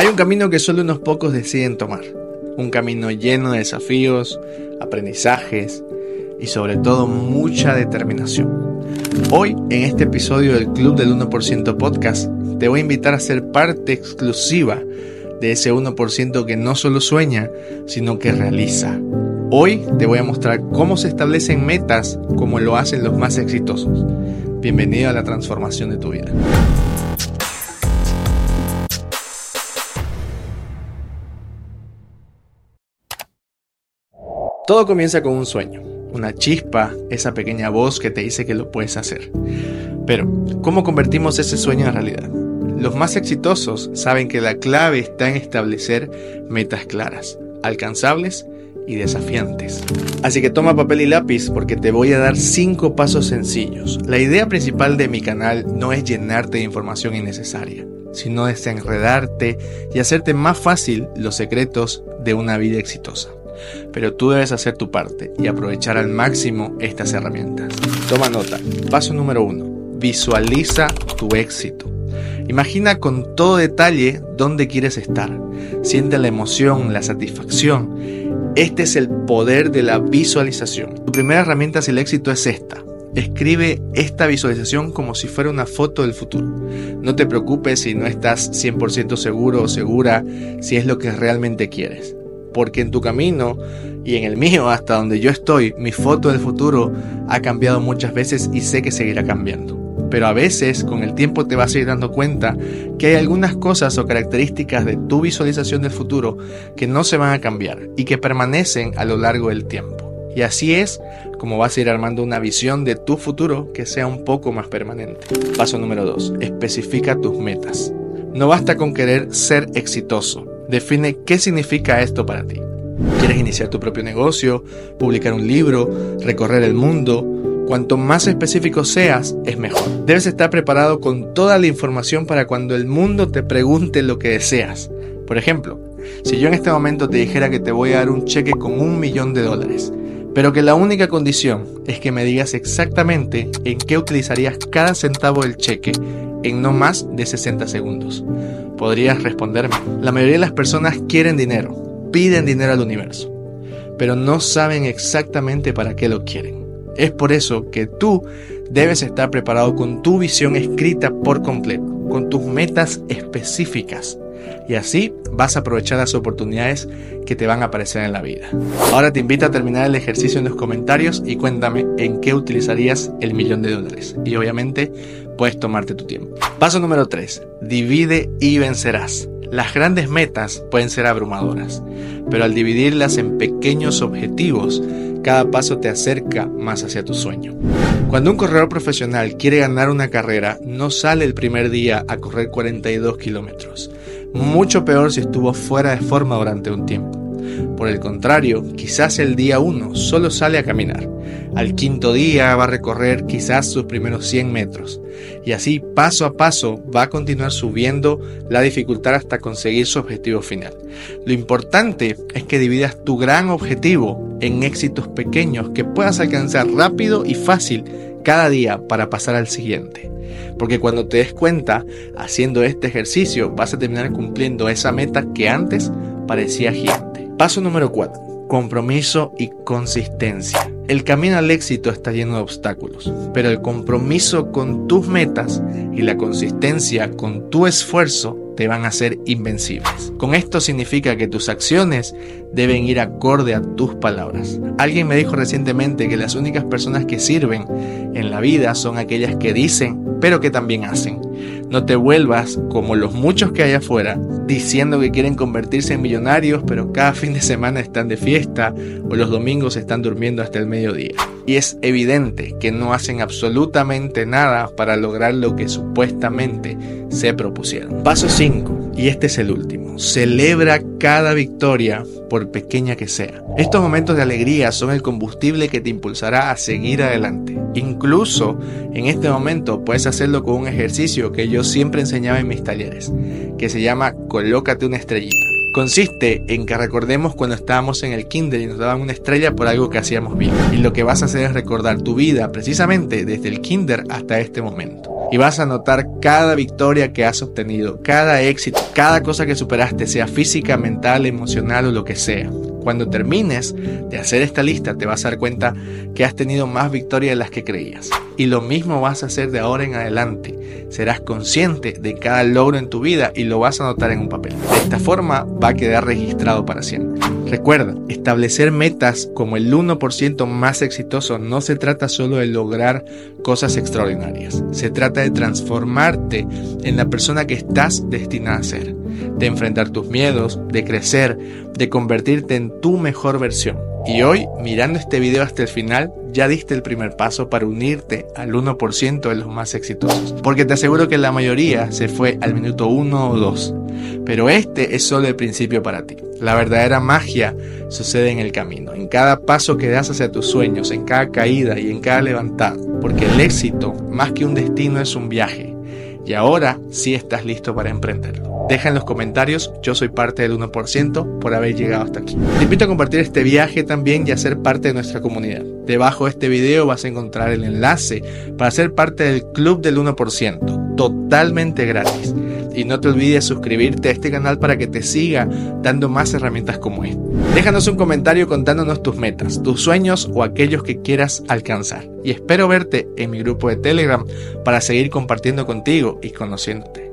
Hay un camino que solo unos pocos deciden tomar. Un camino lleno de desafíos, aprendizajes y sobre todo mucha determinación. Hoy, en este episodio del Club del 1% Podcast, te voy a invitar a ser parte exclusiva de ese 1% que no solo sueña, sino que realiza. Hoy te voy a mostrar cómo se establecen metas como lo hacen los más exitosos. Bienvenido a la transformación de tu vida. Todo comienza con un sueño, una chispa, esa pequeña voz que te dice que lo puedes hacer. Pero, ¿cómo convertimos ese sueño en realidad? Los más exitosos saben que la clave está en establecer metas claras, alcanzables y desafiantes. Así que toma papel y lápiz porque te voy a dar 5 pasos sencillos. La idea principal de mi canal no es llenarte de información innecesaria, sino desenredarte y hacerte más fácil los secretos de una vida exitosa pero tú debes hacer tu parte y aprovechar al máximo estas herramientas. Toma nota. Paso número uno. Visualiza tu éxito. Imagina con todo detalle dónde quieres estar. Siente la emoción, la satisfacción. Este es el poder de la visualización. Tu primera herramienta hacia el éxito es esta. Escribe esta visualización como si fuera una foto del futuro. No te preocupes si no estás 100% seguro o segura si es lo que realmente quieres porque en tu camino y en el mío, hasta donde yo estoy, mi foto del futuro ha cambiado muchas veces y sé que seguirá cambiando. Pero a veces con el tiempo te vas a ir dando cuenta que hay algunas cosas o características de tu visualización del futuro que no se van a cambiar y que permanecen a lo largo del tiempo. Y así es como vas a ir armando una visión de tu futuro que sea un poco más permanente. Paso número 2. Especifica tus metas. No basta con querer ser exitoso define qué significa esto para ti. ¿Quieres iniciar tu propio negocio, publicar un libro, recorrer el mundo? Cuanto más específico seas, es mejor. Debes estar preparado con toda la información para cuando el mundo te pregunte lo que deseas. Por ejemplo, si yo en este momento te dijera que te voy a dar un cheque con un millón de dólares, pero que la única condición es que me digas exactamente en qué utilizarías cada centavo del cheque en no más de 60 segundos. Podrías responderme, la mayoría de las personas quieren dinero, piden dinero al universo, pero no saben exactamente para qué lo quieren. Es por eso que tú debes estar preparado con tu visión escrita por completo, con tus metas específicas. Y así vas a aprovechar las oportunidades que te van a aparecer en la vida. Ahora te invito a terminar el ejercicio en los comentarios y cuéntame en qué utilizarías el millón de dólares. Y obviamente puedes tomarte tu tiempo. Paso número 3. Divide y vencerás. Las grandes metas pueden ser abrumadoras, pero al dividirlas en pequeños objetivos, cada paso te acerca más hacia tu sueño. Cuando un corredor profesional quiere ganar una carrera, no sale el primer día a correr 42 kilómetros. Mucho peor si estuvo fuera de forma durante un tiempo. Por el contrario, quizás el día 1 solo sale a caminar. Al quinto día va a recorrer quizás sus primeros 100 metros. Y así, paso a paso, va a continuar subiendo la dificultad hasta conseguir su objetivo final. Lo importante es que dividas tu gran objetivo en éxitos pequeños que puedas alcanzar rápido y fácil cada día para pasar al siguiente. Porque cuando te des cuenta, haciendo este ejercicio, vas a terminar cumpliendo esa meta que antes parecía gigante. Paso número 4. Compromiso y consistencia. El camino al éxito está lleno de obstáculos, pero el compromiso con tus metas y la consistencia con tu esfuerzo te van a ser invencibles. Con esto significa que tus acciones deben ir acorde a tus palabras. Alguien me dijo recientemente que las únicas personas que sirven en la vida son aquellas que dicen, pero que también hacen. No te vuelvas como los muchos que hay afuera diciendo que quieren convertirse en millonarios, pero cada fin de semana están de fiesta o los domingos están durmiendo hasta el mediodía. Y es evidente que no hacen absolutamente nada para lograr lo que supuestamente se propusieron. Paso 5, y este es el último. Celebra cada victoria por pequeña que sea. Estos momentos de alegría son el combustible que te impulsará a seguir adelante. Incluso en este momento puedes hacerlo con un ejercicio que yo siempre enseñaba en mis talleres, que se llama Colócate una estrellita. Consiste en que recordemos cuando estábamos en el kinder y nos daban una estrella por algo que hacíamos bien. Y lo que vas a hacer es recordar tu vida precisamente desde el kinder hasta este momento. Y vas a notar cada victoria que has obtenido, cada éxito, cada cosa que superaste, sea física, mental, emocional o lo que sea. Cuando termines de hacer esta lista te vas a dar cuenta que has tenido más victorias de las que creías. Y lo mismo vas a hacer de ahora en adelante. Serás consciente de cada logro en tu vida y lo vas a anotar en un papel. De esta forma va a quedar registrado para siempre. Recuerda, establecer metas como el 1% más exitoso no se trata solo de lograr cosas extraordinarias. Se trata de transformarte en la persona que estás destinada a ser, de enfrentar tus miedos, de crecer, de convertirte en tu mejor versión. Y hoy, mirando este video hasta el final, ya diste el primer paso para unirte al 1% de los más exitosos. Porque te aseguro que la mayoría se fue al minuto 1 o 2. Pero este es solo el principio para ti. La verdadera magia sucede en el camino, en cada paso que das hacia tus sueños, en cada caída y en cada levantada. Porque el éxito, más que un destino, es un viaje. Y ahora sí estás listo para emprenderlo. Deja en los comentarios, yo soy parte del 1% por haber llegado hasta aquí. Te invito a compartir este viaje también y a ser parte de nuestra comunidad. Debajo de este video vas a encontrar el enlace para ser parte del Club del 1%, totalmente gratis. Y no te olvides suscribirte a este canal para que te siga dando más herramientas como esta. Déjanos un comentario contándonos tus metas, tus sueños o aquellos que quieras alcanzar. Y espero verte en mi grupo de Telegram para seguir compartiendo contigo y conociéndote.